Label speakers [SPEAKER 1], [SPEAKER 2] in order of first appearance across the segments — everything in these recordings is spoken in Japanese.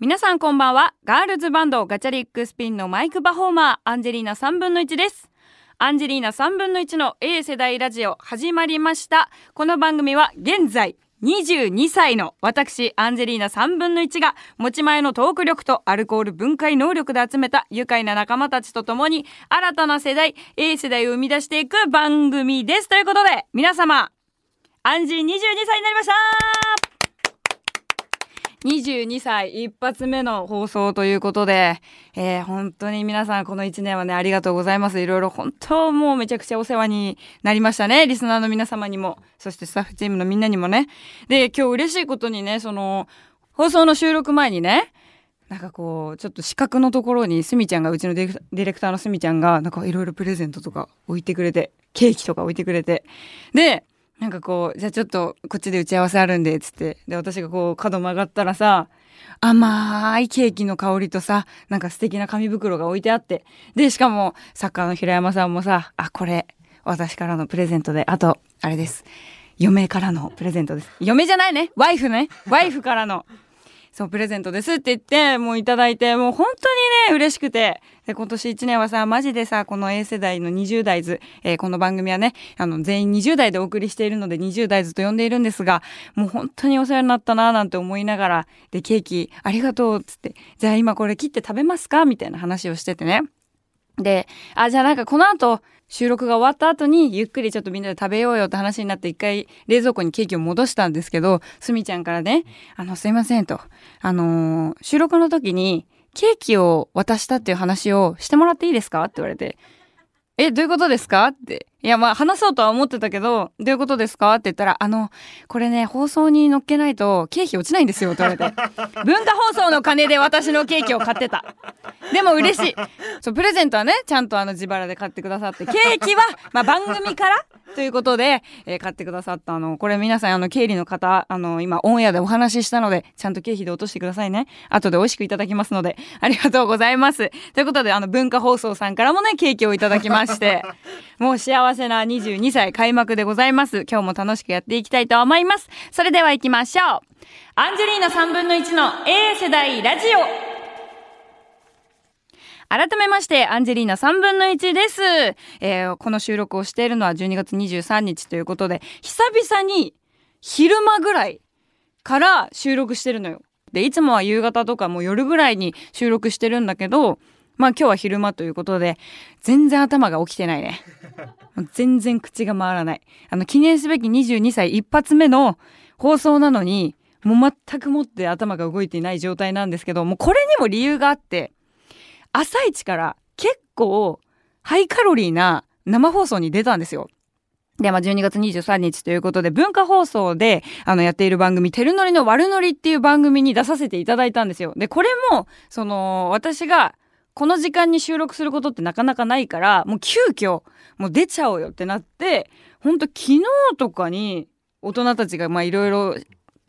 [SPEAKER 1] 皆さんこんばんは。ガールズバンドガチャリックスピンのマイクパフォーマー、アンジェリーナ3分の1です。アンジェリーナ3分の1の A 世代ラジオ始まりました。この番組は現在22歳の私、アンジェリーナ3分の1が持ち前のトーク力とアルコール分解能力で集めた愉快な仲間たちと共に新たな世代、A 世代を生み出していく番組です。ということで、皆様、アンジー22歳になりました22歳一発目の放送ということで、えー、本当に皆さんこの1年はね、ありがとうございます。いろいろ本当もうめちゃくちゃお世話になりましたね。リスナーの皆様にも、そしてスタッフチームのみんなにもね。で、今日嬉しいことにね、その、放送の収録前にね、なんかこう、ちょっと四角のところにすみちゃんが、うちのディレクターのすみちゃんが、なんかいろいろプレゼントとか置いてくれて、ケーキとか置いてくれて。で、なんかこう、じゃあちょっとこっちで打ち合わせあるんで、つって。で、私がこう角曲がったらさ、甘いケーキの香りとさ、なんか素敵な紙袋が置いてあって。で、しかも、サッカーの平山さんもさ、あ、これ、私からのプレゼントで、あと、あれです。嫁からのプレゼントです。嫁じゃないね。ワイフね。ワイフからの。そう、プレゼントですって言って、もういただいて、もう本当にね、嬉しくて。で、今年1年はさ、マジでさ、この A 世代の20代図、えー、この番組はね、あの、全員20代でお送りしているので、20代図と呼んでいるんですが、もう本当にお世話になったな、なんて思いながら、で、ケーキ、ありがとう、つって、じゃあ今これ切って食べますか？みたいな話をしててね。で、あ、じゃあなんかこの後、収録が終わった後にゆっくりちょっとみんなで食べようよって話になって一回冷蔵庫にケーキを戻したんですけど、すみちゃんからね、あの、すいませんと。あのー、収録の時にケーキを渡したっていう話をしてもらっていいですかって言われて、え、どういうことですか？って。いや、まあ、話そうとは思ってたけど、どういうことですか？って言ったら、あの、これね、放送に乗っけないと、ケーキ落ちないんですよ、って言われて。文化放送の金で私のケーキを買ってた。でも嬉しい。そう、プレゼントはね、ちゃんとあの自腹で買ってくださって、ケーキは、まあ、番組からということで、えー、買ってくださったあの、これ皆さんあの、経理の方、あの、今オンエアでお話ししたので、ちゃんと経費で落としてくださいね。後で美味しくいただきますので、ありがとうございます。ということで、あの、文化放送さんからもね、ケーキをいただきまして、もう幸せな22歳開幕でございます。今日も楽しくやっていきたいと思います。それでは行きましょう。アンジェリーナ3分の1の A 世代ラジオ。改めまして、アンジェリーナ3分の1です。えー、この収録をしているのは12月23日ということで、久々に昼間ぐらいから収録してるのよ。で、いつもは夕方とかもう夜ぐらいに収録してるんだけど、まあ今日は昼間ということで、全然頭が起きてないね。全然口が回らない。あの、記念すべき22歳一発目の放送なのに、もう全くもって頭が動いていない状態なんですけど、もうこれにも理由があって、朝一から結構ハイカロリーな生放送に出たんですよ。で、まあ、12月23日ということで、文化放送で、あの、やっている番組、てるのりの悪のりっていう番組に出させていただいたんですよ。で、これも、その、私が、この時間に収録することってなかなかないから、もう急遽、もう出ちゃおうよってなって、ほんと昨日とかに、大人たちが、まあ、いろいろ、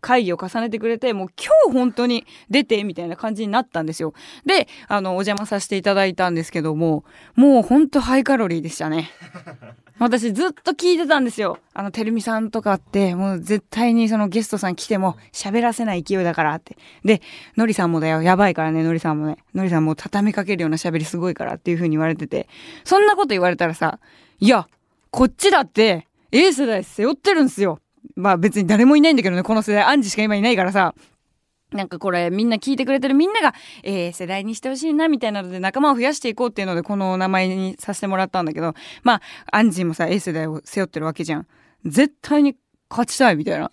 [SPEAKER 1] 会議を重ねてくれて、もう今日本当に出てみたいな感じになったんですよ。で、あの、お邪魔させていただいたんですけども、もう本当ハイカロリーでしたね。私ずっと聞いてたんですよ。あの、てるみさんとかって、もう絶対にそのゲストさん来ても喋らせない勢いだからって。で、のりさんもだよ。やばいからね、のりさんもね。のりさんも畳みかけるような喋りすごいからっていう風に言われてて。そんなこと言われたらさ、いや、こっちだって、A 世代背負ってるんすよ。まあ別に誰もいないんだけどね、この世代、アンジしか今いないからさ。なんかこれみんな聞いてくれてるみんなが、えー、世代にしてほしいなみたいなので仲間を増やしていこうっていうのでこの名前にさせてもらったんだけど、まあ、アンジーもさ、A 世代を背負ってるわけじゃん。絶対に勝ちたいみたいな。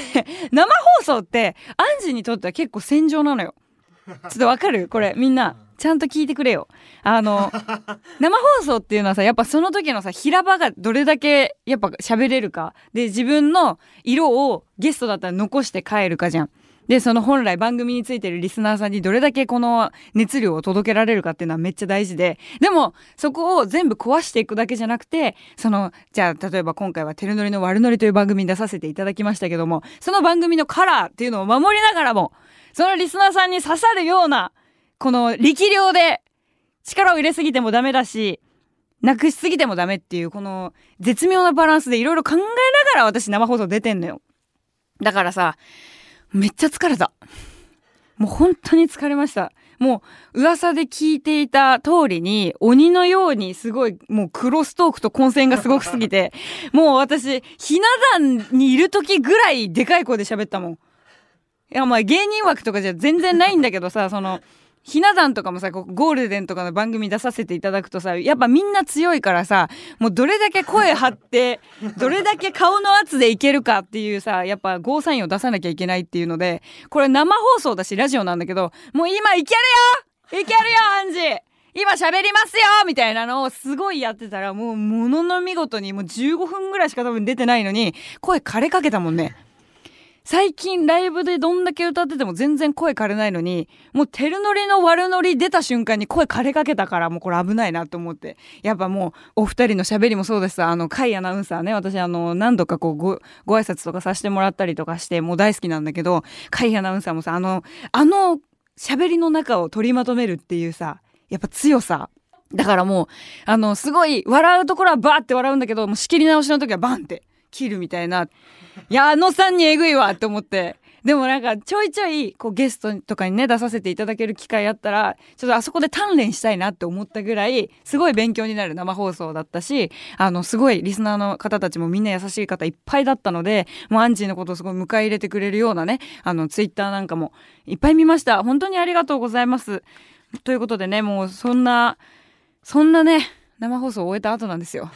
[SPEAKER 1] 生放送って、アンジーにとっては結構戦場なのよ。ちょっとわかる？これみんな。ちゃんと聞いてくれよ。あの、生放送っていうのはさ、やっぱその時のさ、平場がどれだけやっぱ喋れるか。で、自分の色をゲストだったら残して帰るかじゃん。で、その本来番組についてるリスナーさんにどれだけこの熱量を届けられるかっていうのはめっちゃ大事で、でもそこを全部壊していくだけじゃなくて、その、じゃあ例えば今回はテルノリの悪ノリという番組に出させていただきましたけども、その番組のカラーっていうのを守りながらも、そのリスナーさんに刺さるような、この力量で力を入れすぎてもダメだし、なくしすぎてもダメっていうこの絶妙なバランスでいろいろ考えながら私生放送出てんのよ。だからさ、めっちゃ疲れた。もう本当に疲れましたもう噂で聞いていた通りに鬼のようにすごいもうクロストークと混戦がすごくすぎて もう私ひな壇にいる時ぐらいでかい声で喋ったもんいやまあ芸人枠とかじゃ全然ないんだけどさそのひな壇とかもさ、ゴールデンとかの番組出させていただくとさ、やっぱみんな強いからさ、もうどれだけ声張って、どれだけ顔の圧でいけるかっていうさ、やっぱゴーサインを出さなきゃいけないっていうので、これ生放送だしラジオなんだけど、もう今いけるよ！いけるよアンジ！ー今喋りますよ！みたいなのをすごいやってたら、もうものの見事にもう15分ぐらいしか多分出てないのに、声枯れかけたもんね。最近ライブでどんだけ歌ってても全然声枯れないのに、もうテルノリの悪ノリ出た瞬間に声枯れかけたからもうこれ危ないなと思って。やっぱもうお二人の喋りもそうですあの、カイアナウンサーね、私あの、何度かこうご、ご挨拶とかさせてもらったりとかして、もう大好きなんだけど、カイアナウンサーもさ、あの、あの喋りの中を取りまとめるっていうさ、やっぱ強さ。だからもう、あの、すごい笑うところはバーって笑うんだけど、もう仕切り直しの時はバンって切るみたいな。いや、あのさんにえぐいわって思って。でもなんかちょいちょいこうゲストとかにね出させていただける機会あったらちょっとあそこで鍛錬したいなって思ったぐらいすごい勉強になる生放送だったしあのすごいリスナーの方たちもみんな優しい方いっぱいだったのでもうアンジーのことをすごい迎え入れてくれるようなねあのツイッターなんかもいっぱい見ました本当にありがとうございますということでねもうそんなそんなね生放送を終えた後なんですよ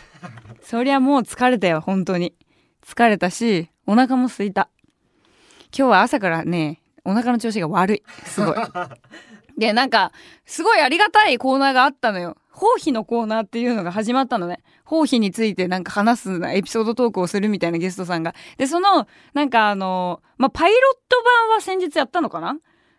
[SPEAKER 1] そりゃもう疲れたよ本当に疲れたしお腹も空いた。今日は朝からねお腹の調子が悪い。すごい。でなんかすごいありがたいコーナーがあったのよ。包皮のコーナーっていうのが始まったのね。包皮についてなんか話すエピソードトークをするみたいなゲストさんが。でそのなんかあのまあパイロット版は先日やったのかな？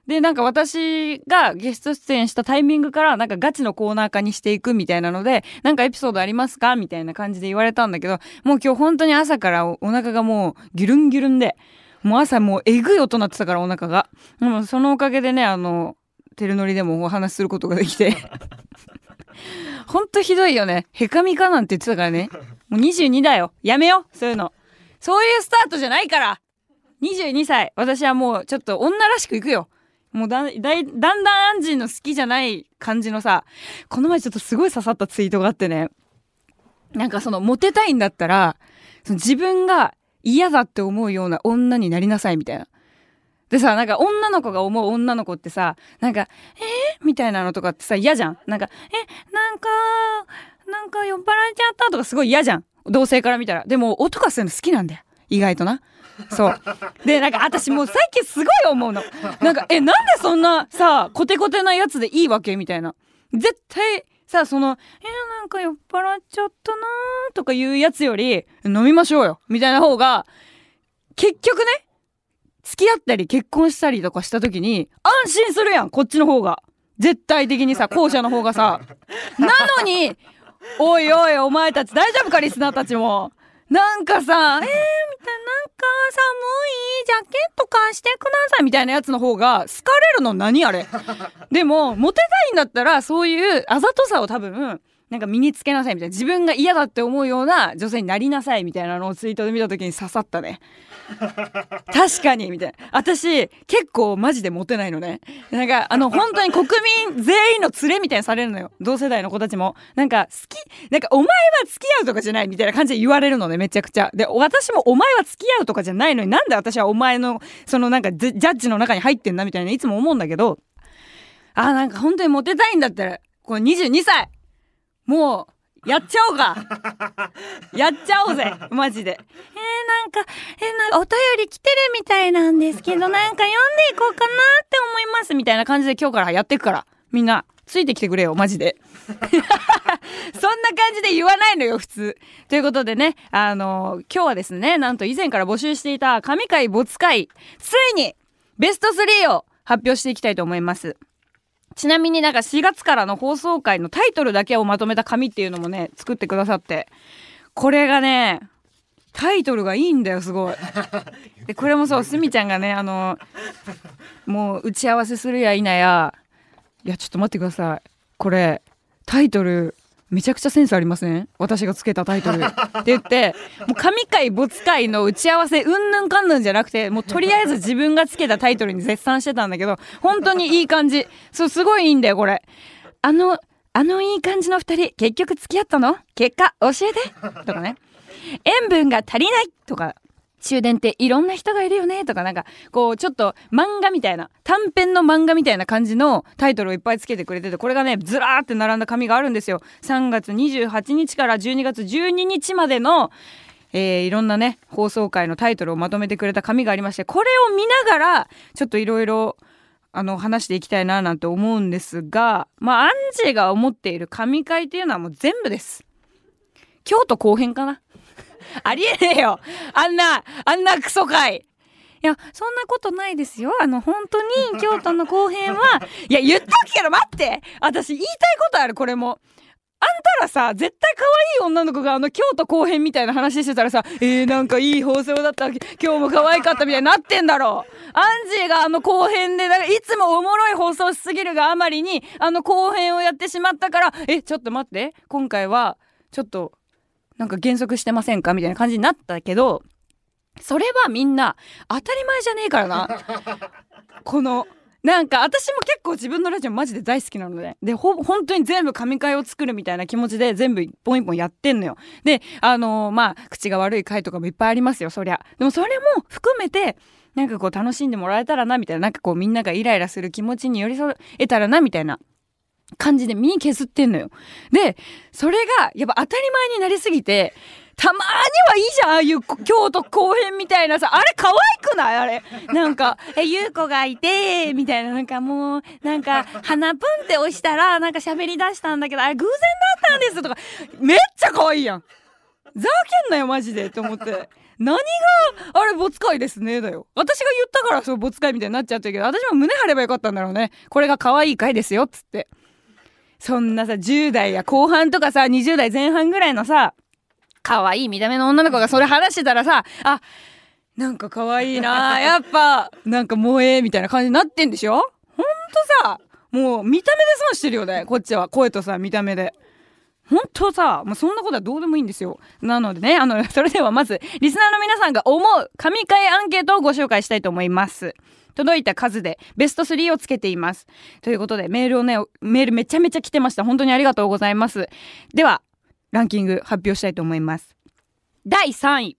[SPEAKER 1] で、なんか私がゲスト出演したタイミングからなんかガチのコーナー化にしていくみたいなので、なんかエピソードありますかみたいな感じで言われたんだけど、もう今日本当に朝からお腹がもうギュルンギュルンで、もう朝もうえぐい音鳴ってたからお腹が。でもそのおかげでね、あの、テルノリでもお話しすることができて。ほんとひどいよね。へかみかなんて言ってたからね。もう22だよ。やめよそういうの。そういうスタートじゃないから22歳。私はもうちょっと女らしくいくよ。もうだだだんだんアンジーの好きじゃない感じのさ、この前ちょっとすごい刺さったツイートがあってね、なんかそのモテたいんだったら、その自分が嫌だって思うような女になりなさいみたいな。でさ、なんか女の子が思う女の子ってさ、なんか、えー、みたいなのとかってさ、嫌じゃんなんか、え、なんか、なんか酔っ払っちゃったとかすごい嫌じゃん同性から見たら。でも男はそういうの好きなんだよ。意外とな。そう。で、なんか私もう最近すごい思うの。なんか、え、なんでそんなさ、コテコテなやつでいいわけ？みたいな。絶対、さ、その、えー、なんか酔っ払っちゃったなとかいうやつより、飲みましょうよみたいな方が、結局ね、付き合ったり結婚したりとかした時に、安心するやんこっちの方が。絶対的にさ、後者の方がさ。なのに、おいおい、お前たち大丈夫かリスナーたちも。なんかさ、えー、みたいな、なんか寒い、ジャケット貸してくださいみたいなやつの方が好かれるの何あれ。でも、モテたいんだったら、そういうあざとさを多分、なんか身につけなさいみたいな。自分が嫌だって思うような女性になりなさいみたいなのをツイートで見た時に刺さったね。確かにみたいな。私結構マジでモテないのね。なんかあの本当に国民全員の連れみたいにされるのよ。同世代の子たちも。なんか好きなんかお前は付き合うとかじゃないみたいな感じで言われるのねめちゃくちゃ。で私もお前は付き合うとかじゃないのになんで私はお前のそのなんかジャッジの中に入ってんだみたいないつも思うんだけど。あなんか本当にモテたいんだったらこの22歳。もうやっちゃおうかやっちゃおうぜマジで。えー、なんか、えー、なんかお便り来てるみたいなんですけど、なんか読んでいこうかなって思いますみたいな感じで今日からやっていくから。みんな、ついてきてくれよ、マジで。そんな感じで言わないのよ、普通。ということでね、あのー、今日はですね、なんと以前から募集していた神回没回、ついにベスト3を発表していきたいと思います。ちなみになんか4月からの放送回のタイトルだけをまとめた紙っていうのもね、作ってくださって。これがね、タイトルがいいんだよ、すごい。で、これもそう、すみちゃんがね、あの、もう打ち合わせするや否や、いや、ちょっと待ってください。これ、タイトル、めちゃくちゃセンスありません？私がつけたタイトル。って言ってもう神回没回の打ち合わせうんぬんかんぬんじゃなくてもうとりあえず自分がつけたタイトルに絶賛してたんだけど本当にいい感じ。そうすごいいいんだよこれ。あのあのいい感じの二人結局付き合ったの？結果教えて。とかね。塩分が足りない。とか。終電っていろんな人がいるよねとかなんかこうちょっと漫画みたいな短編の漫画みたいな感じのタイトルをいっぱいつけてくれててこれがねずらーって並んだ紙があるんですよ。3月28日から12月12日までのえー、いろんなね放送回のタイトルをまとめてくれた紙がありましてこれを見ながらちょっといろいろあの話していきたいななんて思うんですがまあアンジェが思っている神回っていうのはもう全部です。京都後編かな？ありえねえよ。あんな、あんなクソ会いや、そんなことないですよ。あの、本当に、京都の後編は、いや、言っとくけど待って。私言いたいことある、これも。あんたらさ、絶対可愛い女の子があの京都後編みたいな話してたらさ、えー、なんかいい放送だった、今日も可愛かったみたいになってんだろう。アンジーがあの後編で、なんかいつもおもろい放送しすぎるがあまりに、あの後編をやってしまったから、え、ちょっと待って、今回は、ちょっとなんか減速してませんかみたいな感じになったけど、それはみんな当たり前じゃねえからな。この、なんか私も結構自分のラジオマジで大好きなので、で、ほ、本当に全部神回を作るみたいな気持ちで全部一本一本やってんのよ。で、あのー、まあ、口が悪い回とかもいっぱいありますよ、そりゃ。でもそれも含めて、なんかこう楽しんでもらえたらな、みたいな、なんかこうみんながイライラする気持ちに寄り添えたらな、みたいな感じで身削ってんのよ。で、それがやっぱ当たり前になりすぎて、たまにはいいじゃんああいう京都公園みたいなさ、あれ可愛くない？あれ。なんか、え、ゆうこがいて、みたいな、なんかもう、なんか、鼻プンって押したら、なんか喋り出したんだけど、あれ偶然だったんですとか、めっちゃ可愛いやん。ざけんなよ、マジで、と思って。何が、あれ、ボツ会ですね、だよ。私が言ったから、そう、ボツ会みたいになっちゃったけど、私も胸張ればよかったんだろうね。これが可愛い回ですよ、つって。そんなさ、10代や後半とかさ、20代前半ぐらいのさ、可愛い見た目の女の子がそれ話してたらさ、あ、なんか可愛いな やっぱ、なんか萌えみたいな感じになってんでしょ？ほんとさ、もう見た目で損してるよね、こっちは。声とさ、見た目で。本当さ、もうそんなことはどうでもいいんですよ。なのでね、あの、それではまず、リスナーの皆さんが思う神回アンケートをご紹介したいと思います。届いた数でベスト3をつけています。ということでメールをね、メールめちゃめちゃ来てました。本当にありがとうございます。では、ランキング発表したいと思います。第3位。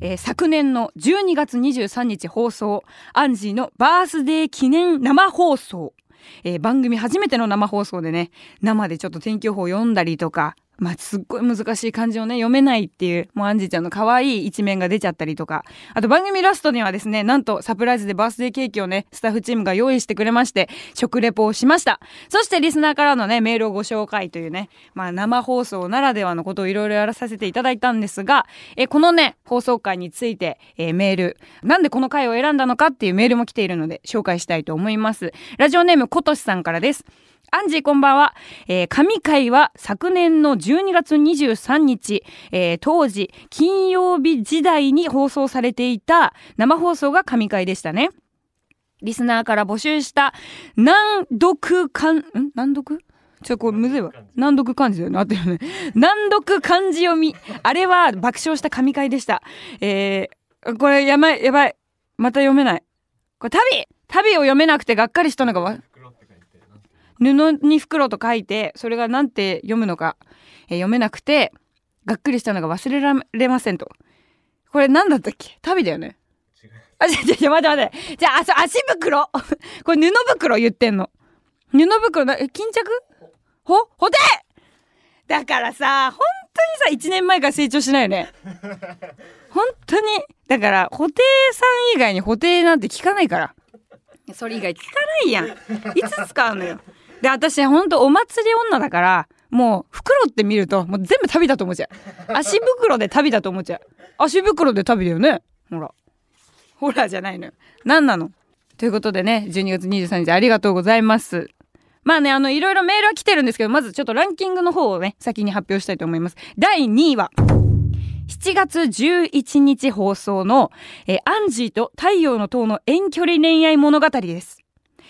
[SPEAKER 1] えー、昨年の12月23日放送、アンジーのバースデー記念生放送。えー、番組初めての生放送でね、生でちょっと天気予報を読んだりとか、まあ、すっごい難しい漢字をね、読めないっていう、もうアンジーちゃんの可愛い一面が出ちゃったりとか、あと番組ラストにはですね、なんとサプライズでバースデーケーキをね、スタッフチームが用意してくれまして、食レポをしました。そしてリスナーからのね、メールをご紹介というね、まあ生放送ならではのことをいろいろやらさせていただいたんですが、えこのね、放送回について、え、メール、なんでこの回を選んだのかっていうメールも来ているので、紹介したいと思います。ラジオネームことしさんからです。アンジーこんばんは。えー、神回は昨年の12月23日、えー、当時、金曜日時代に放送されていた生放送が神回でしたね。リスナーから募集した難読漢、ん？難読？ちょ、これむずいわ。難読漢字だよね。あったよね。難読漢字読み。あれは爆笑した神回でした。えー、これやばい、やばい。また読めない。これ旅旅を読めなくてがっかりしたのがわ、布に袋と書いてそれが何て読むのか、えー、読めなくてがっくりしたのが忘れられませんとこれ何だったっけ？旅だよねあ、ちょ、ちょ、待って待って。じゃあ、あ、足袋？これ布袋言ってんの。布袋な、え、巾着？ほ？ほてだからさ、本当にさ、1年前から成長しないよね。本当に。だから、布袋さん以外に布袋なんて聞かないから。それ以外聞かないやん。いつ使うのよ。で、私、ほんとお祭り女だから、もう、袋って見ると、もう全部旅だと思っちゃう。足袋で旅だと思っちゃう。足袋で旅だよね。ほら。ほらじゃないのよ。何なの？ということでね、12月23日ありがとうございます。まあね、あの、いろいろメールは来てるんですけど、まずちょっとランキングの方をね、先に発表したいと思います。第2位は、7月11日放送の、えー、アンジーと太陽の塔の遠距離恋愛物語です。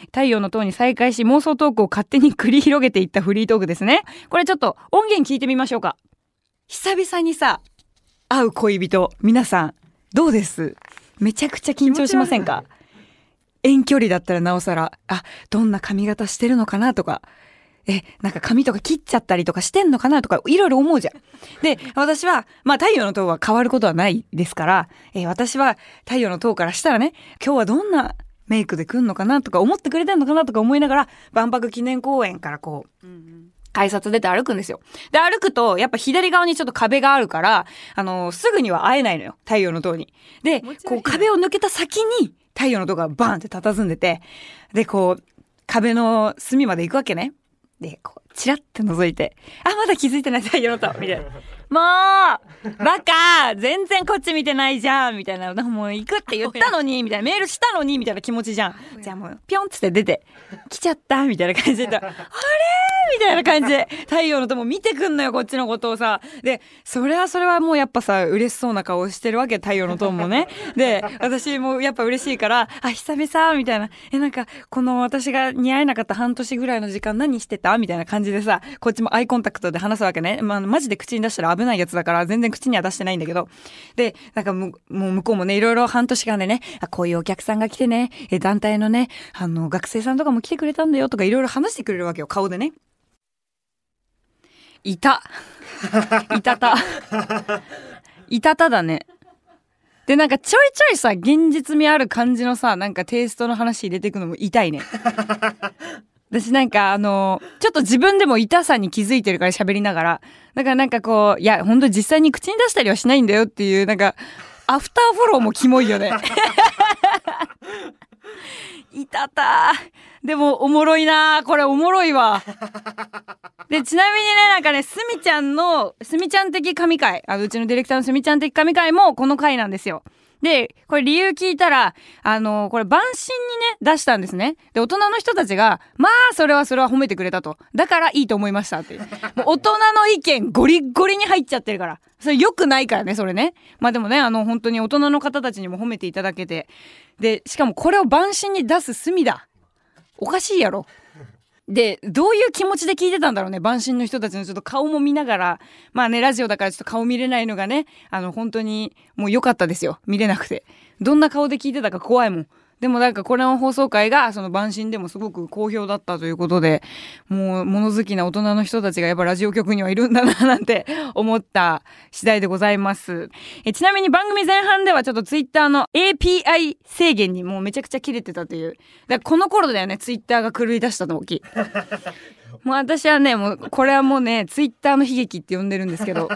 [SPEAKER 1] 太陽の塔に再会し妄想トークを勝手に繰り広げていったフリートークですね。これちょっと音源聞いてみましょうか。久々にさ、会う恋人、皆さん、どうです？めちゃくちゃ緊張しませんか？遠距離だったらなおさら、あ、どんな髪型してるのかなとか、え、なんか髪とか切っちゃったりとかしてんのかなとか、いろいろ思うじゃん。で、私は、まあ太陽の塔は変わることはないですから、え私は太陽の塔からしたらね、今日はどんなメイクで来んのかなとか思ってくれてんのかなとか思いながら、万博記念公園からこう、うんうん改札出て歩くんですよ。で、歩くと、やっぱ左側にちょっと壁があるから、あのー、すぐには会えないのよ。太陽の塔に。で、こう壁を抜けた先に太陽の塔がバーンって佇んでて、で、こう、壁の隅まで行くわけね。で、こう、チラッて覗いて、あ、まだ気づいてない太陽の塔みたいな。もうバカ全然こっち見てないじゃんみたいな。もう行くって言ったのに みたいな。メールしたのにみたいな気持ちじゃん。じゃあもう、ぴょんつって出て、来ちゃったみたいな感じで。あれみたいな感じで、太陽の友見てくんのよ、こっちのことをさ。で、それはそれはもうやっぱさ、嬉しそうな顔してるわけ、太陽の友もね。で、私もやっぱ嬉しいから、あ、久々みたいな。え、なんか、この私が似合えなかった半年ぐらいの時間何してた？みたいな感じでさ、こっちもアイコンタクトで話すわけね。まあ、マジで口に出したら危ないやつだから、全然口には出してないんだけど。で、なんかもう向こうもね、いろいろ半年間でね、あ、こういうお客さんが来てね、え、団体のね、あの、学生さんとかも来てくれたんだよとかいろいろ話してくれるわけよ、顔でね。いた。いたた。いたただね。で、なんかちょいちょいさ、現実味ある感じのさ、なんかテイストの話入れていくのも痛いね。私なんかあのちょっと自分でも痛さに気づいてるから喋りながら。だからなんかこう、いや、ほんと実際に口に出したりはしないんだよっていう、なんか、アフターフォローもキモいよね。いたたでもおもろいなこれおもろいわ。で、ちなみにね、なんかね、すみちゃんの、すみちゃん的神回、あの、うちのディレクターのすみちゃん的神回もこの回なんですよ。で、これ理由聞いたら、あの、これ晩神にね、出したんですね。で、大人の人たちが、まあ、それはそれは褒めてくれたと。だからいいと思いましたって。もう大人の意見ゴリゴリに入っちゃってるから。それ良くないからね、それね。まあでもね、あの、本当に大人の方たちにも褒めていただけて。で、しかもこれを晩神に出す隅だ。おかしいやろ。でどういう気持ちで聞いてたんだろうね晩神の人たちのちょっと顔も見ながら。まあねラジオだからちょっと顔見れないのがねあの本当にもう良かったですよ。見れなくて。どんな顔で聞いてたか怖いもん。でもなんかこれの放送会がその晩神でもすごく好評だったということで、もう物好きな大人の人たちがやっぱラジオ局にはいるんだななんて思った次第でございます。えちなみに番組前半ではちょっとツイッターの API 制限にもうめちゃくちゃ切れてたという。だからこの頃だよね、ツイッターが狂い出した時。もう私はね、もうこれはもうね、ツイッターの悲劇って呼んでるんですけど、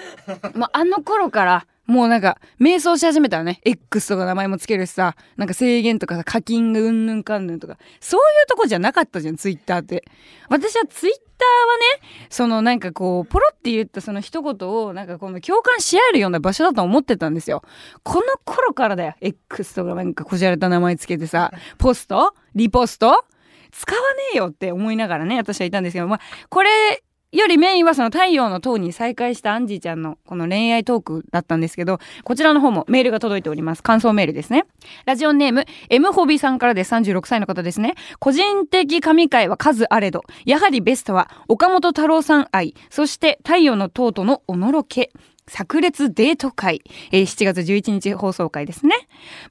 [SPEAKER 1] もうあの頃からもうなんか、瞑想し始めたらね、X とか名前もつけるしさ、なんか制限とかさ、課金がうんぬんかんぬんとか、そういうとこじゃなかったじゃん、ツイッターって。私はツイッターはね、そのなんかこう、ポロって言ったその一言を、なんかこの共感し合えるような場所だと思ってたんですよ。この頃からだよ、X とかなんかこじゃれた名前つけてさ、ポスト？リポスト？使わねえよって思いながらね、私はいたんですけど、まあ、これよりメインはその太陽の塔に再会したアンジーちゃんのこの恋愛トークだったんですけど、こちらの方もメールが届いております。感想メールですね。ラジオネーム、M ホビーさんからです36歳の方ですね。個人的神回は数あれど、やはりベストは岡本太郎さん愛、そして太陽の塔とのおのろけ。炸裂デート会、えー、7月11日放送回ですね。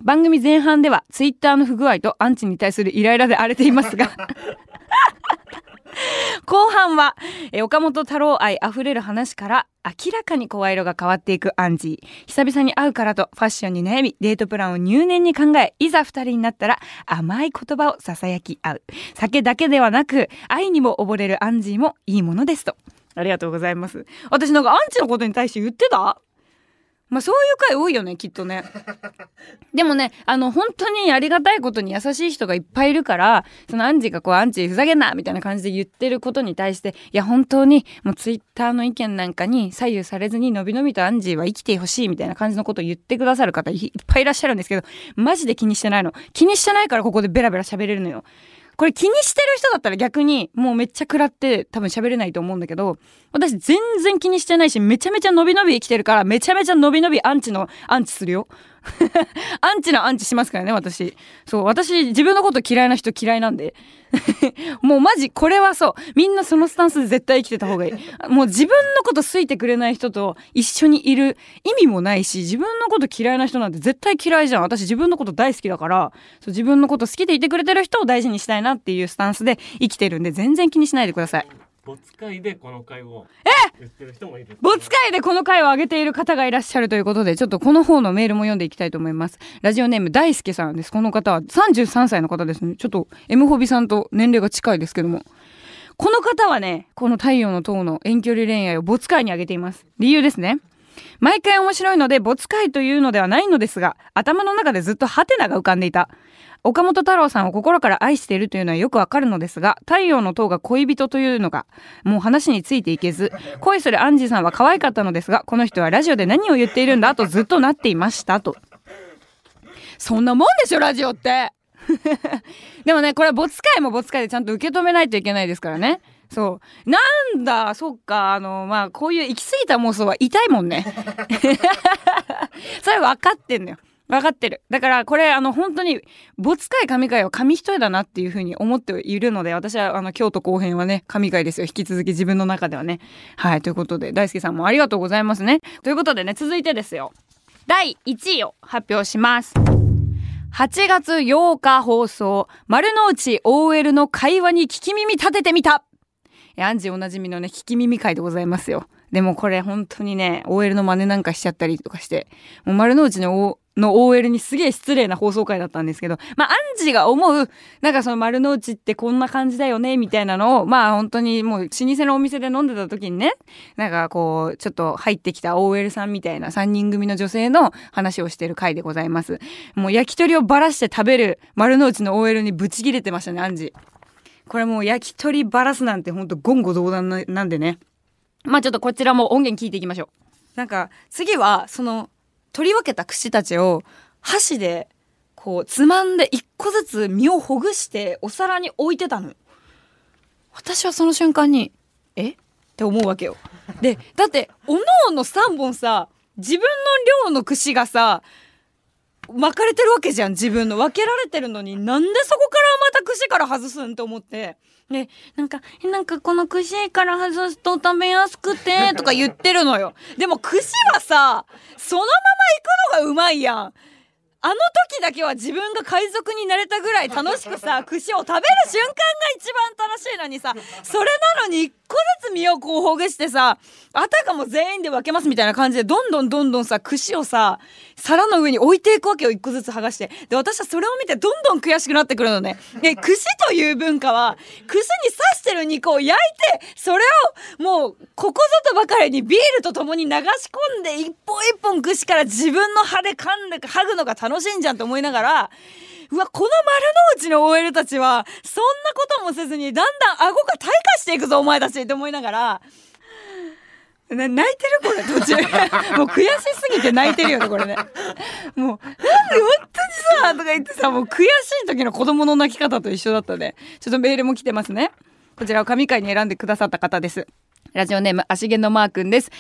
[SPEAKER 1] 番組前半ではツイッターの不具合とアンチに対するイライラで荒れていますが 後半は、え岡本太郎愛あふれる話から明らかに声色が変わっていくアンジー。久々に会うからとファッションに悩み、デートプランを入念に考え、いざ二人になったら甘い言葉を囁き合う。酒だけではなく、愛にも溺れるアンジーもいいものですと。ありがとうございます。私なんかアンチのことに対して言ってた？まあそういう回多いよねきっとね。でもねあの本当にありがたいことに優しい人がいっぱいいるからそのアンジーがこうアンチふざけんなみたいな感じで言ってることに対していや本当にもうツイッターの意見なんかに左右されずにのびのびとアンジーは生きてほしいみたいな感じのことを言ってくださる方いっぱいいらっしゃるんですけどマジで気にしてないの。気にしてないからここでベラベラ喋れるのよ。これ気にしてる人だったら逆にもうめっちゃ食らって多分喋れないと思うんだけど、私全然気にしてないし、めちゃめちゃ伸び伸び生きてるから、めちゃめちゃ伸び伸びアンチのアンチするよ。アンチなアンチしますからね、私。そう、私、自分のこと嫌いな人嫌いなんで。もうマジ、これはそう。みんなそのスタンスで絶対生きてた方がいい。もう自分のこと好いてくれない人と一緒にいる意味もないし、自分のこと嫌いな人なんて絶対嫌いじゃん。私自分のこと大好きだから、そう自分のこと好きでいてくれてる人を大事にしたいなっていうスタンスで生きてるんで、全然気にしないでください。
[SPEAKER 2] ボツ会でこの会を言ってる人もいる
[SPEAKER 1] ボツ会でこの回を上げている方がいらっしゃるということで、ちょっとこの方のメールも読んでいきたいと思います。ラジオネーム大輔さんです。この方は33歳の方ですね。ちょっと M ホビさんと年齢が近いですけども。この方はね、この太陽の塔の遠距離恋愛をボツ会に上げています。理由ですね。毎回面白いので、ボツ会というのではないのですが、頭の中でずっとハテナが浮かんでいた。岡本太郎さんを心から愛しているというのはよくわかるのですが、太陽の塔が恋人というのが、もう話についていけず、恋するアンジーさんは可愛かったのですが、この人はラジオで何を言っているんだとずっとなっていましたと。そんなもんでしょ、ラジオって でもね、これは没会も没会でちゃんと受け止めないといけないですからね。そう。なんだ、そっか、あの、まあ、こういう行き過ぎた妄想は痛いもんね。それ分かってんのよ。分かってる。だからこれあの本当に没会神会は紙一重だなっていうふうに思っているので私はあの京都後編はね神会ですよ。引き続き自分の中ではね。はい。ということで大輔さんもありがとうございますね。ということでね続いてですよ。第1位を発表します。8月8日放送丸の内 OL の会話に聞き耳立ててみたアンジーおなじみのね聞き耳会でございますよ。でもこれ本当にね OL の真似なんかしちゃったりとかしてもう丸の内の o の OL にすげえ失礼な放送回だったんですけど、まあ、アンジが思う、なんかその丸の内ってこんな感じだよね、みたいなのを、まあ本当にもう老舗のお店で飲んでた時にね、なんかこう、ちょっと入ってきた OL さんみたいな3人組の女性の話をしてる回でございます。もう焼き鳥をばらして食べる丸の内の OL にブチ切れてましたね、アンジ。これもう焼き鳥ばらすなんてほんと言語道断なんでね。まあちょっとこちらも音源聞いていきましょう。なんか次はその取り分けた串たちを箸でこうつまんで一個ずつ身をほぐしてお皿に置いてたの私はその瞬間にえ？って思うわけよ。でだっておのおの3本さ自分の量の櫛がさ巻かれてるわけじゃん自分の。分けられてるのになんでそこからまた串から外すんと思って。でなんかなんかこの串から外すと食べやすくてとか言ってるのよ。でも串はさそのまま行くのがうまいやん。あの時だけは自分が海賊になれたぐらい楽しくさ 串を食べる瞬間が一番楽しいのにさそれなのに一個ずつ身をこうほぐしてさあたかも全員で分けますみたいな感じでどんどんどんどんさ串をさ皿の上に置いていくわけよ一個ずつ剥がして。で私はそれを見てどんどん悔しくなってくるのね。で串という文化は串に刺してる肉を焼いてそれをもうここぞとばかりにビールとともに流し込んで一本一本串から自分の歯で噛んで剥ぐのが楽しいんじゃんと思いながらうわこの丸の内の OL たちはそんなこともせずにだんだん顎が退化していくぞお前たちって思いながらな泣いてるこれ途中。もう悔しすぎて泣いてるよねこれね。もうなんで本当にさとか言ってさもう悔しい時の子供の泣き方と一緒だったね。ちょっとメールも来てますね。こちらを神回に選んでくださった方です。ラジオネーム足毛のマー君です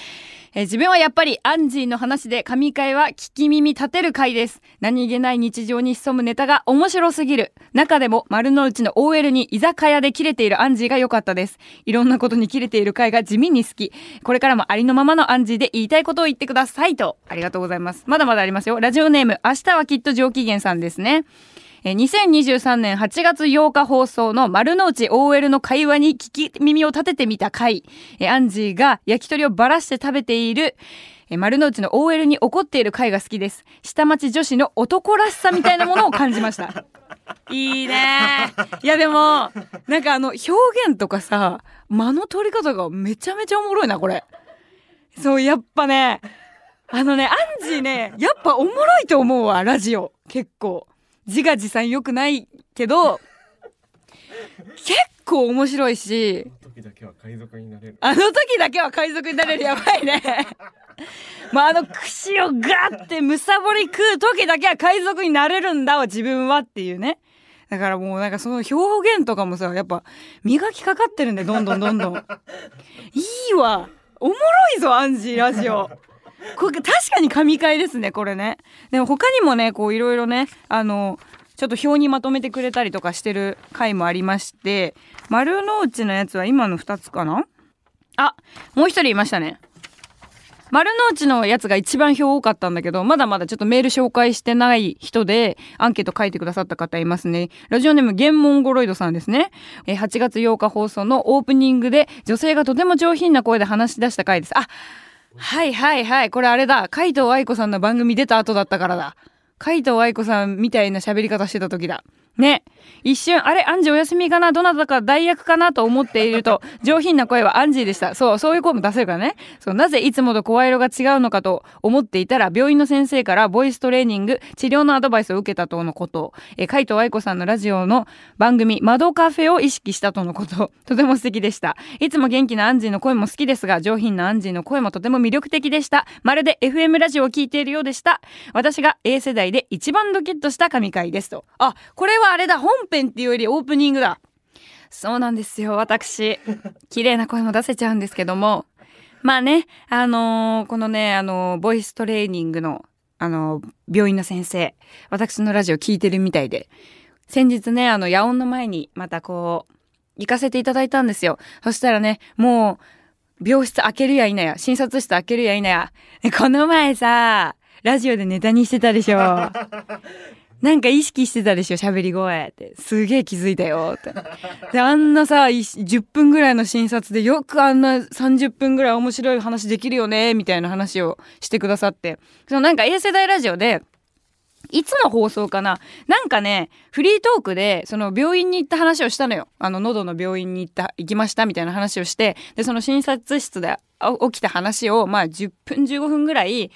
[SPEAKER 1] えー、自分はやっぱりアンジーの話で神回は聞き耳立てる回です。何気ない日常に潜むネタが面白すぎる。中でも丸の内の OL に居酒屋で切れているアンジーが良かったです。いろんなことに切れている回が地味に好き。これからもありのままのアンジーで言いたいことを言ってくださいと。ありがとうございます。まだまだありますよ。ラジオネーム、明日はきっと上機嫌さんですね。え2023年8月8日放送の丸の内 OL の会話に聞き耳を立ててみた回、アンジーが焼き鳥をばらして食べている、丸の内の OL に怒っている回が好きです。下町女子の男らしさみたいなものを感じました。いいねいやでも、なんかあの表現とかさ、間の取り方がめちゃめちゃおもろいな、これ。そう、やっぱね、あのね、アンジーね、やっぱおもろいと思うわ、ラジオ。結構。自画自賛良くないけど結構面白いし
[SPEAKER 2] あの時だけは海賊になれる。
[SPEAKER 1] あの時だけは海賊になれる。やばいね。まああの串をガッてむさぼり食う時だけは海賊になれるんだわ自分はっていうね。だからもうなんかその表現とかもさやっぱ磨きかかってるんでどんどんどんどん。いいわ。おもろいぞアンジーラジオこれ確かに神回ですねこれねでも他にもねこういろいろねあのちょっと表にまとめてくれたりとかしてる回もありまして丸の内のやつは今の2つかな？あもう一人いましたね丸の内のやつが一番票多かったんだけど、まだまだちょっとメール紹介してない人で、アンケート書いてくださった方いますね。ラジオネーム、ゲンモンゴロイドさんですね。え8月8日放送のオープニングで、女性がとても上品な声で話し出した回です。あ、はいはいはい。これあれだ。海藤愛子さんの番組出た後だったからだ。海藤愛子さんみたいな喋り方してた時だ。ね。一瞬、あれ、アンジーお休みかな？どなたか代役かな？と思っていると、上品な声はアンジーでした。そう、そういう声も出せるからね。そう、なぜいつもと声色が違うのかと思っていたら、病院の先生からボイストレーニング、治療のアドバイスを受けたとのこと。え、海藤愛子さんのラジオの番組、窓カフェを意識したとのこと。とても素敵でした。いつも元気なアンジーの声も好きですが、上品なアンジーの声もとても魅力的でした。まるで FM ラジオを聞いているようでした。私が A 世代で一番ドキッとした神回ですと。あ、これはあれだ、本編っていうよりオープニングだ。そうなんですよ、私。綺麗な声も出せちゃうんですけども。まあね、あのーこのね、あのーボイストレーニングの、あのー病院の先生、私のラジオ聞いてるみたいで、先日ね、あの、野音の前にまたこう、行かせていただいたんですよ。そしたらね、もう、病室開けるや否や、診察室開けるや否や、えこの前さ、ラジオでネタにしてたでしょ。なんか意識してたでしょ、喋り声って。すげえ気づいたよって。で、あんなさ、10分ぐらいの診察でよくあんな30分ぐらい面白い話できるよね、みたいな話をしてくださって。そのなんか A 世代ラジオで、いつの放送かななんかね、フリートークで、その病院に行った話をしたのよ。あの、喉の病院に行った、行きましたみたいな話をして、で、その診察室で起きた話を、まあ、10分15分ぐらい、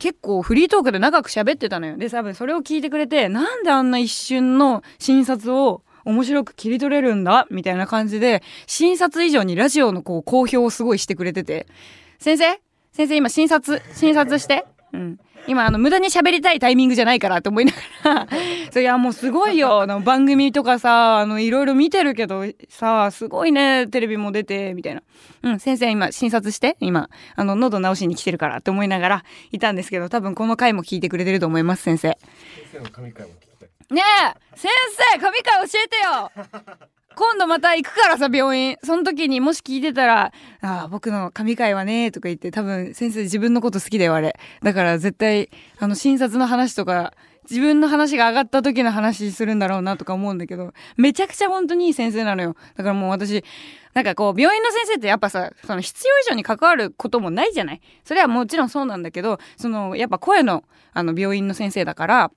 [SPEAKER 1] 結構フリートークで長く喋ってたのよ。で、多分それを聞いてくれて、なんであんな一瞬の診察を面白く切り取れるんだみたいな感じで、診察以上にラジオのこう、好評をすごいしてくれてて、先生？先生今診察、診察して？うん。今あの無駄に喋りたいタイミングじゃないからと思いながら。そういやもうすごいよ。あの番組とかさあのいろいろ見てるけどさすごいねテレビも出てみたいな。うん先生今診察して？今あの喉治しに来てるからって思いながらいたんですけど多分この回も聞いてくれてると思います先生。
[SPEAKER 2] 先生の神回も聞きたい。
[SPEAKER 1] ねえ先生神回教えてよ 今度また行くからさ病院。その時にもし聞いてたら「ああ僕の神回はね」とか言って多分先生自分のこと好きだよあれ。だから絶対あの診察の話とか自分の話が上がった時の話するんだろうなとか思うんだけどめちゃくちゃ本当にいい先生なのよ。だからもう私なんかこう病院の先生ってやっぱさその必要以上に関わることもないじゃない。それはもちろんそうなんだけどそのやっぱ声のあの病院の先生だから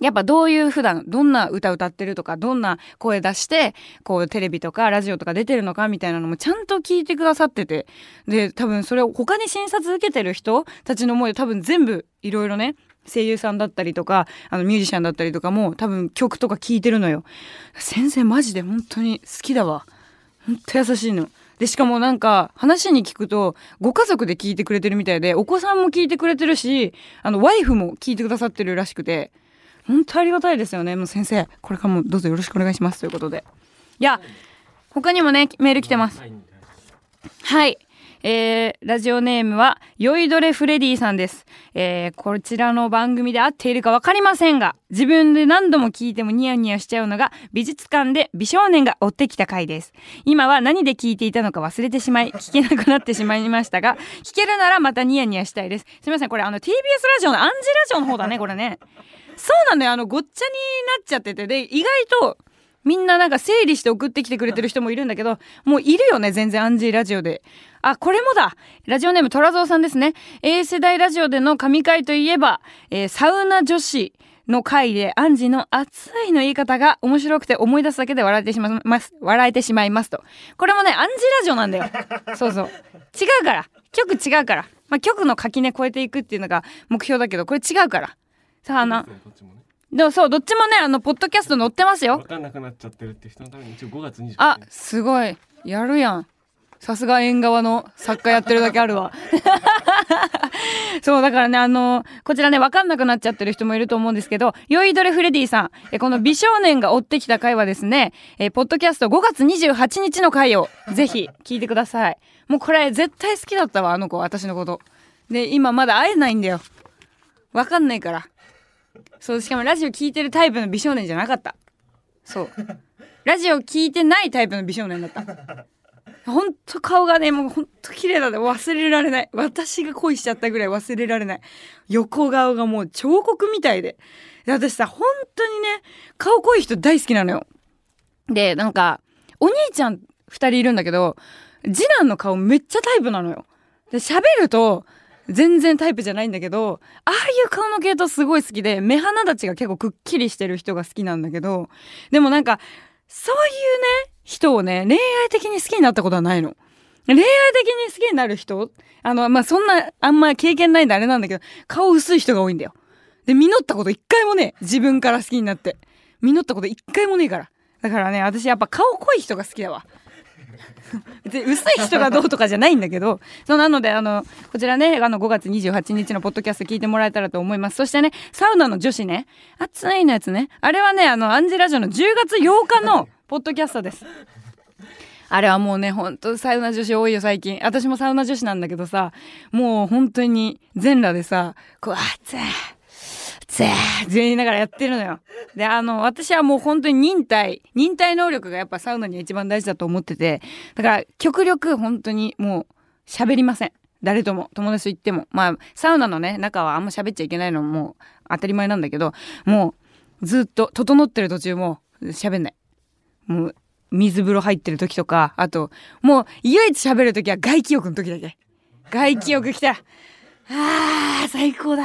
[SPEAKER 1] やっぱどういう普段どんな歌歌ってるとかどんな声出してこうテレビとかラジオとか出てるのかみたいなのもちゃんと聞いてくださってて。で多分それを他に診察受けてる人たちの思いで多分全部いろいろね声優さんだったりとかあのミュージシャンだったりとかも多分曲とか聞いてるのよ。先生マジで本当に好きだわ。本当優しいの。でしかもなんか話に聞くとご家族で聞いてくれてるみたいでお子さんも聞いてくれてるしあのワイフも聞いてくださってるらしくて。本当ありがたいですよねもう先生これからもどうぞよろしくお願いしますということでいや他にもねメール来てます
[SPEAKER 2] はい。
[SPEAKER 1] えー、ラジオネームは、酔いどれフレディさんです。えー、こちらの番組で合っているかわかりませんが、自分で何度も聞いてもニヤニヤしちゃうのが、美術館で美少年が追ってきた回です。今は何で聞いていたのか忘れてしまい、聞けなくなってしまいましたが、聞けるならまたニヤニヤしたいです。すみません、これあの TBS ラジオのアンジラジオの方だね、これね。そうなんだよ、あの、ごっちゃになっちゃってて、で、意外と、みんななんか整理して送ってきてくれてる人もいるんだけど、もういるよね、全然アンジーラジオで。あ、これもだラジオネームトラゾウさんですね。A 世代ラジオでの神回といえば、えーサウナ女子の回でアンジーの熱いの言い方が面白くて思い出すだけで笑えてしまいます。笑えてしまいますと。これもね、アンジーラジオなんだよ。そうそう。違うから。曲違うから。まあ、曲の垣根越えていくっていうのが目標だけど、これ違うから。さあ、あの、
[SPEAKER 2] そうでもね。
[SPEAKER 1] でもそう、どっちもね、あの、ポッドキャスト載ってますよ
[SPEAKER 2] 分。かんなくなっちゃってるって人のために一応5月28日。
[SPEAKER 1] あ、すごい。やるやん。さすが縁側の作家やってるだけあるわ。そう、だからね、あの、こちらね、わかんなくなっちゃってる人もいると思うんですけど、酔いどれフレディさん、えこの美少年が追ってきた回はですね、えポッドキャスト5月28日の回をぜひ聞いてください。もうこれ絶対好きだったわ、あの子、私のこと。で今まだ会えないんだよわかんないからそうしかもラジオ聞いてるタイプの美少年じゃなかった。そう。ラジオ聞いてないタイプの美少年だった。ほんと顔がねもうほんと綺麗だね忘れられない。私が恋しちゃったぐらい忘れられない。横顔がもう彫刻みたいで。で私さ本当にね顔濃い人大好きなのよ。でなんかお兄ちゃん2人いるんだけど次男の顔めっちゃタイプなのよ。で喋ると全然タイプじゃないんだけどああいう顔の系統すごい好きで目鼻立ちが結構くっきりしてる人が好きなんだけどでもなんかそういうね人をね恋愛的に好きになったことはないの。恋愛的に好きになる人あの、まあ、そんな、あんま経験ないんであれなんだけど、顔薄い人が多いんだよ。で、実ったこと一回もね、自分から好きになって。実ったこと一回もねえから。だからね、私やっぱ顔濃い人が好きだわ。別に薄い人がどうとかじゃないんだけど、そうなので、あの、こちらね、あの、5月28日のポッドキャスト聞いてもらえたらと思います。そしてね、サウナの女子ね、暑いのやつね、あれはね、あの、アンジラジオの10月8日のポッドキャストです。あれはもうね、ほんとサウナ女子多いよ、最近。私もサウナ女子なんだけどさ、もう本当に全裸でさ、こう、暑い。ぜーって言いながらやってるのよ。で、あの、私はもう本当に忍耐、忍耐能力がやっぱサウナには一番大事だと思ってて、だから極力本当にもう喋りません。誰とも、友達と言っても。まあ、サウナのね、中はあんま喋っちゃいけないのも当たり前なんだけど、もうずっと整ってる途中も喋んない。もう水風呂入ってる時とか、あと、もう唯一喋る時は外気浴の時だけ。外気浴来たら、あー、最高だ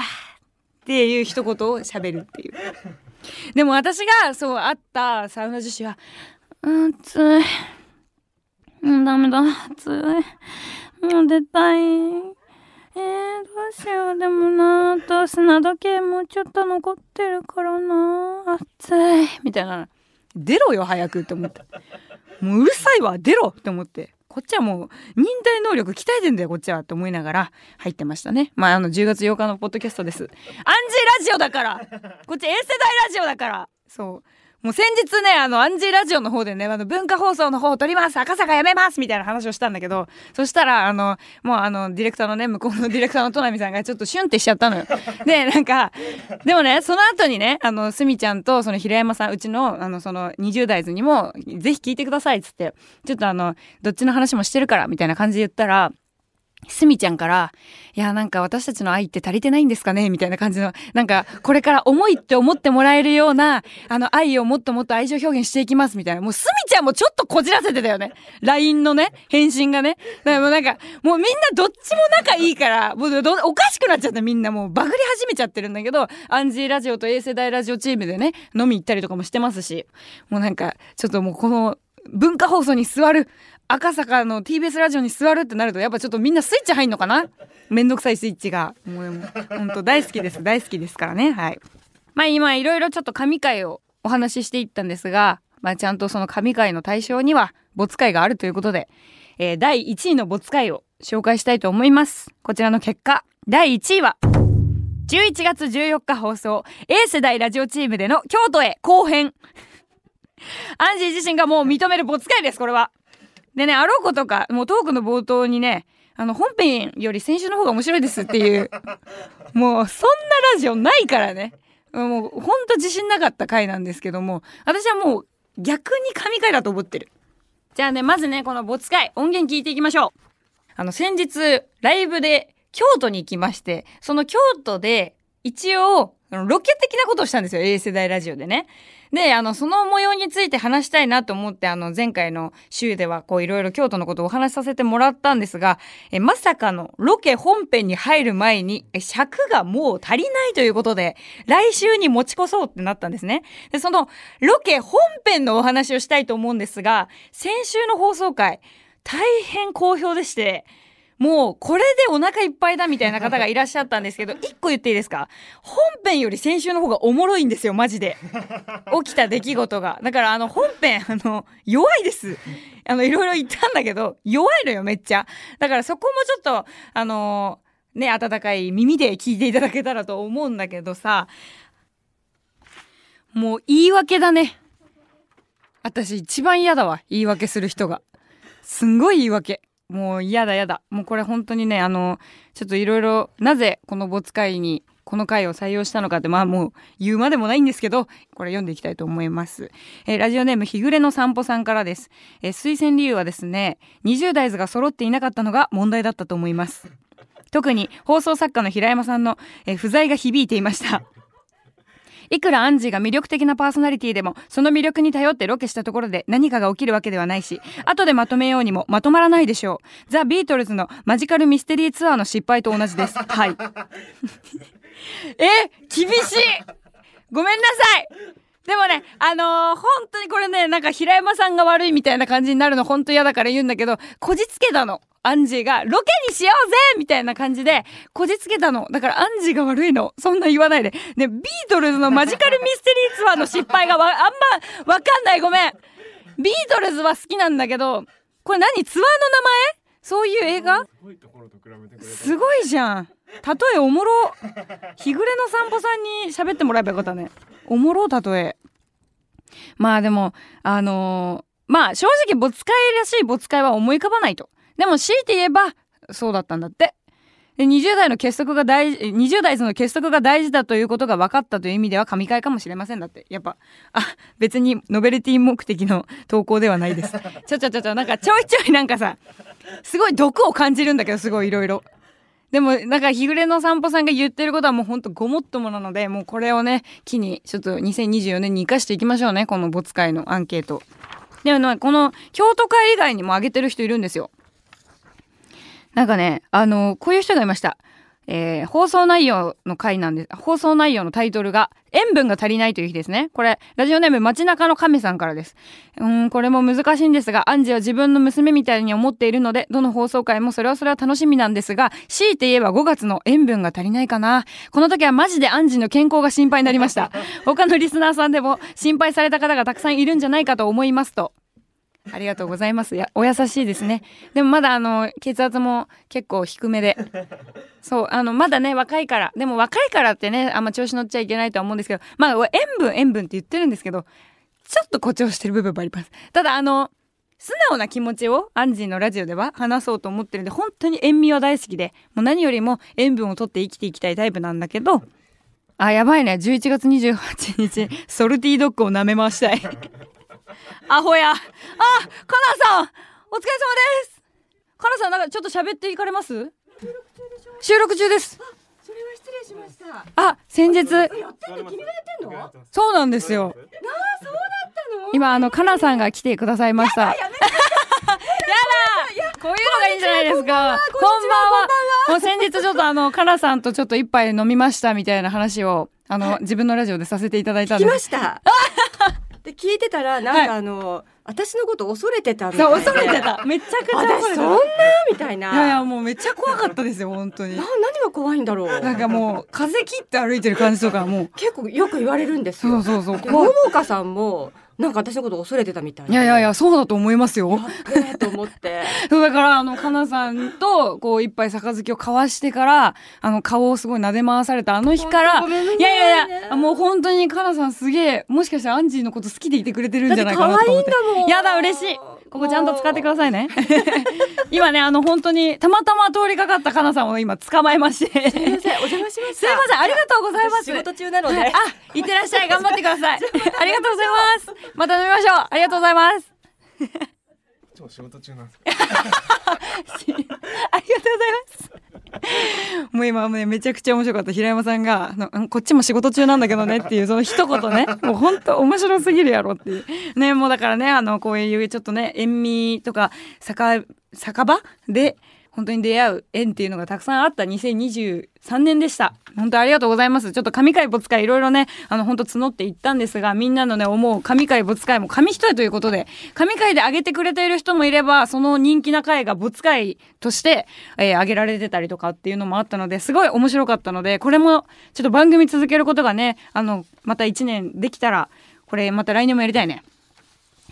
[SPEAKER 1] っていう一言を喋るっていう。でも私がそう会ったサウナ女子は、うん、暑い。もうん、ダメだ。暑い。もう出たい。えー、どうしよう。でもな、あと砂時計もうちょっと残ってるからな。暑い。みたいな。出ろよ、早くって思って。もううるさいわ、出ろって思って。こっちはもう忍耐能力鍛えてんだよこっちはって思いながら入ってましたね。まああの10月8日のポッドキャストです。アンジーラジオだから。こっち A 世代ラジオだから。そう。もう先日ね、あの、アンジーラジオの方でね、あの、文化放送の方を撮ります赤坂やめますみたいな話をしたんだけど、そしたら、あの、もうあの、ディレクターのね、向こうのディレクターのトナミさんがちょっとシュンってしちゃったのよ。で、なんか、でもね、その後にね、あの、すみちゃんと、その平山さん、うちの、あの、その、20代図にも、ぜひ聞いてくださいっつって、ちょっとあの、どっちの話もしてるから、みたいな感じで言ったら、すみちゃんから、いや、なんか私たちの愛って足りてないんですかね？みたいな感じの、なんか、これから重いって思ってもらえるような、あの、愛をもっともっと愛情表現していきます、みたいな。もうすみちゃんもちょっとこじらせてたよね。LINE のね、返信がね。だからもうなんか、もうみんなどっちも仲いいから、もうおかしくなっちゃったみんなもうバグり始めちゃってるんだけど、アンジーラジオと A 世代ラジオチームでね、飲み行ったりとかもしてますし、もうなんか、ちょっともうこの、文化放送に座る赤坂の TBS ラジオに座るってなるとやっぱちょっとみんなスイッチ入んのかな？めんどくさいスイッチが。もうほんと大好きです。大好きですからね。はい。まあ今いろいろちょっと神回をお話ししていったんですが、まあ、ちゃんとその神回の対象には没回があるということで、えー、第1位の没回を紹介したいと思います。こちらの結果。第1位は11月14日放送 A 世代ラジオチームでの京都へ後編。アンジー自身がもう認める没回ですこれは。でね、あろうことか、もうトークの冒頭にね、あの、本編より先週の方が面白いですっていう、もう、そんなラジオないからね。もう、ほんと自信なかった回なんですけども、私はもう、逆に神回だと思ってる。じゃあね、まずね、この没回、音源聞いていきましょう。あの、先日、ライブで京都に行きまして、その京都で、一応、ロケ的なことをしたんですよ、A 世代ラジオでね。で、あの、その模様について話したいなと思って、あの、前回の週では、こう、いろいろ京都のことをお話しさせてもらったんですが、え、まさかのロケ本編に入る前に、尺がもう足りないということで、来週に持ち越そうってなったんですね。で、その、ロケ本編のお話をしたいと思うんですが、先週の放送回、大変好評でして、もうこれでお腹いっぱいだみたいな方がいらっしゃったんですけど、一個言っていいですか？本編より先週の方がおもろいんですよ、マジで。起きた出来事が。だからあの本編、あの、弱いです。あの、いろいろ言ったんだけど、弱いのよ、めっちゃ。だからそこもちょっと、あのね、温かい耳で聞いていただけたらと思うんだけどさ、もう言い訳だね。私一番嫌だわ、言い訳する人が。すんごい言い訳。もう嫌だ嫌だ。もうこれ本当にねあのちょっといろいろなぜこの没会にこの回を採用したのかってまあもう言うまでもないんですけどこれ読んでいきたいと思います、えーラジオネーム日暮れの散歩さんからです、えー推薦理由はですね20代図が揃っていなかったのが問題だったと思います。特に放送作家の平山さんの、えー不在が響いていました。いくらアンジーが魅力的なパーソナリティでもその魅力に頼ってロケしたところで何かが起きるわけではないし後でまとめようにもまとまらないでしょう。ザ・ビートルズのマジカルミステリーツアーの失敗と同じです。はい。え厳しい！ごめんなさい！でもね、あのー本当にこれね、なんか平山さんが悪いみたいな感じになるの本当嫌だから言うんだけど、こじつけたの。アンジーが、ロケにしようぜみたいな感じで、こじつけたの。だからアンジーが悪いの。そんな言わないで。ね、ビートルズのマジカルミステリーツアーの失敗がわ、あんまわかんない。ごめん。ビートルズは好きなんだけど、これ何？ツアーの名前？そういう映画？
[SPEAKER 2] すごいところと比べてくれた
[SPEAKER 1] すごいじゃん。例えおもろ。日暮れの散歩さんに喋ってもらえばよかったね。おもろ例え。まあでも、あのーまあ正直没会らしい没会は思い浮かばないと。でも強いて言えば、そうだったんだって。で20代の結束が大事、20代その結束が大事だということが分かったという意味では神回かもしれませんだって。やっぱ、あ、別にノベルティ目的の投稿ではないです。ちょちょちょちょ、なんかちょいちょいなんかさ、すごい毒を感じるんだけど、すごいいろいろ。でも、なんか、日暮れの散歩さんが言ってることはもうほんとごもっともなので、もうこれをね、機に、ちょっと2024年に生かしていきましょうね、この没会のアンケート。でもね、この京都会以外にも挙げてる人いるんですよ。なんかね、あの、こういう人がいました。えー放送内容の回なんです。放送内容のタイトルが、塩分が足りないという日ですね。これ、ラジオネーム街中の亀さんからです。うん、これも難しいんですが、アンジは自分の娘みたいに思っているので、どの放送回もそれはそれは楽しみなんですが、強いて言えば5月の塩分が足りないかな。この時はマジでアンジの健康が心配になりました。他のリスナーさんでも心配された方がたくさんいるんじゃないかと思いますと。ありがとうございます。やお優しいですね。でもまだあの血圧も結構低めで。そうあのまだね若いからでも若いからってねあんま調子乗っちゃいけないとは思うんですけどまあ塩分塩分って言ってるんですけどちょっと誇張してる部分もありますただあの素直な気持ちをアンジーのラジオでは話そうと思ってるんで本当に塩味は大好きでもう何よりも塩分を取って生きていきたいタイプなんだけどあやばいね11月28日ソルティードッグを舐め回したい アホやあかなさん。お疲れ様です。かなさんなんかちょっと喋っていかれます？収録中です。
[SPEAKER 3] それは失礼しました。や
[SPEAKER 1] あ先日。
[SPEAKER 3] ってんの君がやってんの？
[SPEAKER 1] そうなんですよ。今あのかなさんが来てくださいました。やだこういうのがいいんじゃないですか。こんばんは。もう先日ちょっとあのかなさんとちょっと一杯飲みましたみたいな話をあの自分のラジオでさせていただいたん
[SPEAKER 3] 聞き
[SPEAKER 1] です
[SPEAKER 3] ました。で聞いてたらなんかあの、私のこと恐れてたみたい
[SPEAKER 1] 恐れてた。めちゃくちゃ恐れてた。
[SPEAKER 3] 私そんな？みたいな。
[SPEAKER 1] いやいやもうめっちゃ怖かったですよ本当に。
[SPEAKER 3] な何が怖いんだろう。
[SPEAKER 1] なんかもう風切って歩いてる感じとかもう。
[SPEAKER 3] 結構よく言われるんですよ。
[SPEAKER 1] そうそうそう。
[SPEAKER 3] 桃花さんもなんか私のこと恐れてたみたいで。
[SPEAKER 1] いやいやいやそうだと思いますよ。
[SPEAKER 3] ええと思って。
[SPEAKER 1] そうだからあのかなさんとこう一杯杯を交わしてからあの顔をすごい撫で回されたあの日から
[SPEAKER 3] い
[SPEAKER 1] いやいやい
[SPEAKER 3] ね
[SPEAKER 1] やもう本当にかなさんすげえもしかしたらアンジーのこと好きでいてくれてるんじゃないかなと思って。
[SPEAKER 3] だって可愛いんだもん。
[SPEAKER 1] やだ嬉しいここちゃんと使ってくださいね 今ねあの本当にたまたま通りかかったかなさんを今捕まえまして
[SPEAKER 3] すいませんお邪魔しました。
[SPEAKER 1] すいませんありがとうございます
[SPEAKER 3] 仕事中なので。
[SPEAKER 1] はいあ、いってらっしゃい。頑張ってください。ありがとうございます。また飲みましょう。ありがとうございます。
[SPEAKER 2] 超仕事中なんです
[SPEAKER 1] ありがとうございます。もう今ね、めちゃくちゃ面白かった。平山さんが、こっちも仕事中なんだけどねっていう、その一言ね、もう本当面白すぎるやろっていう。ね、もうだからね、あの、こういうちょっとね、塩味とか、酒、酒場で、本当に出会う縁っていうのがたくさんあった2023年でした。本当ありがとうございます。ちょっと神回没会いろいろね、あの本当募っていったんですが、みんなのね、思う神回没会も紙一重ということで、神回で上げてくれている人もいれば、その人気な回が没会として、えー上げられてたりとかっていうのもあったので、すごい面白かったので、これもちょっと番組続けることがね、あの、また1年できたら、これまた来年もやりたいね。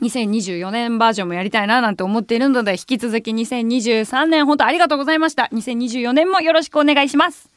[SPEAKER 1] 2024年バージョンもやりたいななんて思っているので、引き続き2023年本当ありがとうございました。2024年もよろしくお願いします。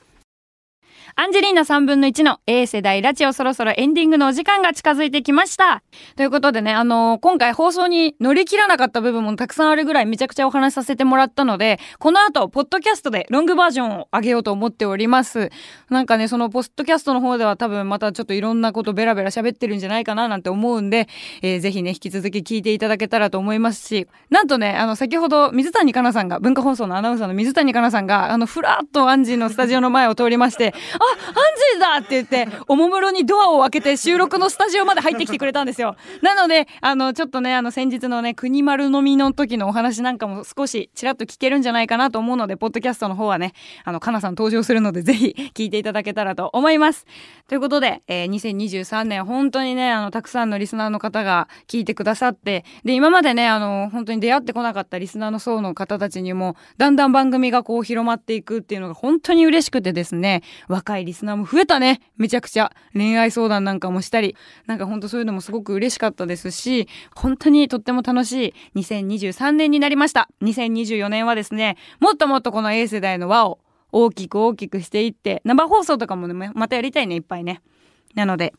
[SPEAKER 1] アンジェリーナ3分の1の A 世代ラジオそろそろエンディングのお時間が近づいてきました。ということでね、あのー今回放送に乗り切らなかった部分もたくさんあるぐらいめちゃくちゃお話しさせてもらったので、この後、ポッドキャストでロングバージョンを上げようと思っております。なんかね、そのポッドキャストの方では多分またちょっといろんなことベラベラ喋ってるんじゃないかななんて思うんで、えーぜひね、引き続き聞いていただけたらと思いますし、なんとね、あの、先ほど水谷香奈さんが、文化放送のアナウンサーの水谷香奈さんが、あの、ふらっとアンジーのスタジオの前を通りまして、あ、アンジーだって言って、おもむろにドアを開けて収録のスタジオまで入ってきてくれたんですよ。なので、あの、ちょっとね、あの、先日のね、国丸飲みの時のお話なんかも少しちらっと聞けるんじゃないかなと思うので、ポッドキャストの方はね、あの、かなさん登場するので、ぜひ聞いていただけたらと思います。ということで、えー2023年、本当にね、あの、たくさんのリスナーの方が聞いてくださって、で、今までね、あの、本当に出会ってこなかったリスナーの層の方たちにも、だんだん番組がこう広まっていくっていうのが本当に嬉しくてですね、若いリスナーも増えたね。めちゃくちゃ。恋愛相談なんかもしたり、なんか本当そういうのもすごく嬉しかったですし、本当にとっても楽しい2023年になりました。2024年はですね、もっともっとこの A 世代の輪を大きく大きくしていって、生放送とかもね、またやりたいね、いっぱいね。なので、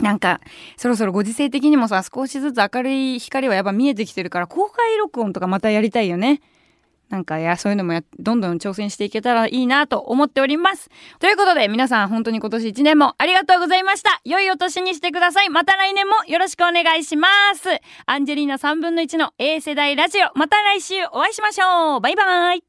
[SPEAKER 1] なんか、そろそろご時世的にもさ、少しずつ明るい光はやっぱ見えてきてるから、公開録音とかまたやりたいよね。なんか、いや、そういうのもや、どんどん挑戦していけたらいいなと思っております。ということで、皆さん本当に今年一年もありがとうございました。良いお年にしてください。また来年もよろしくお願いします。アンジェリーナ3分の1の A 世代ラジオ。また来週お会いしましょう。バイバイ。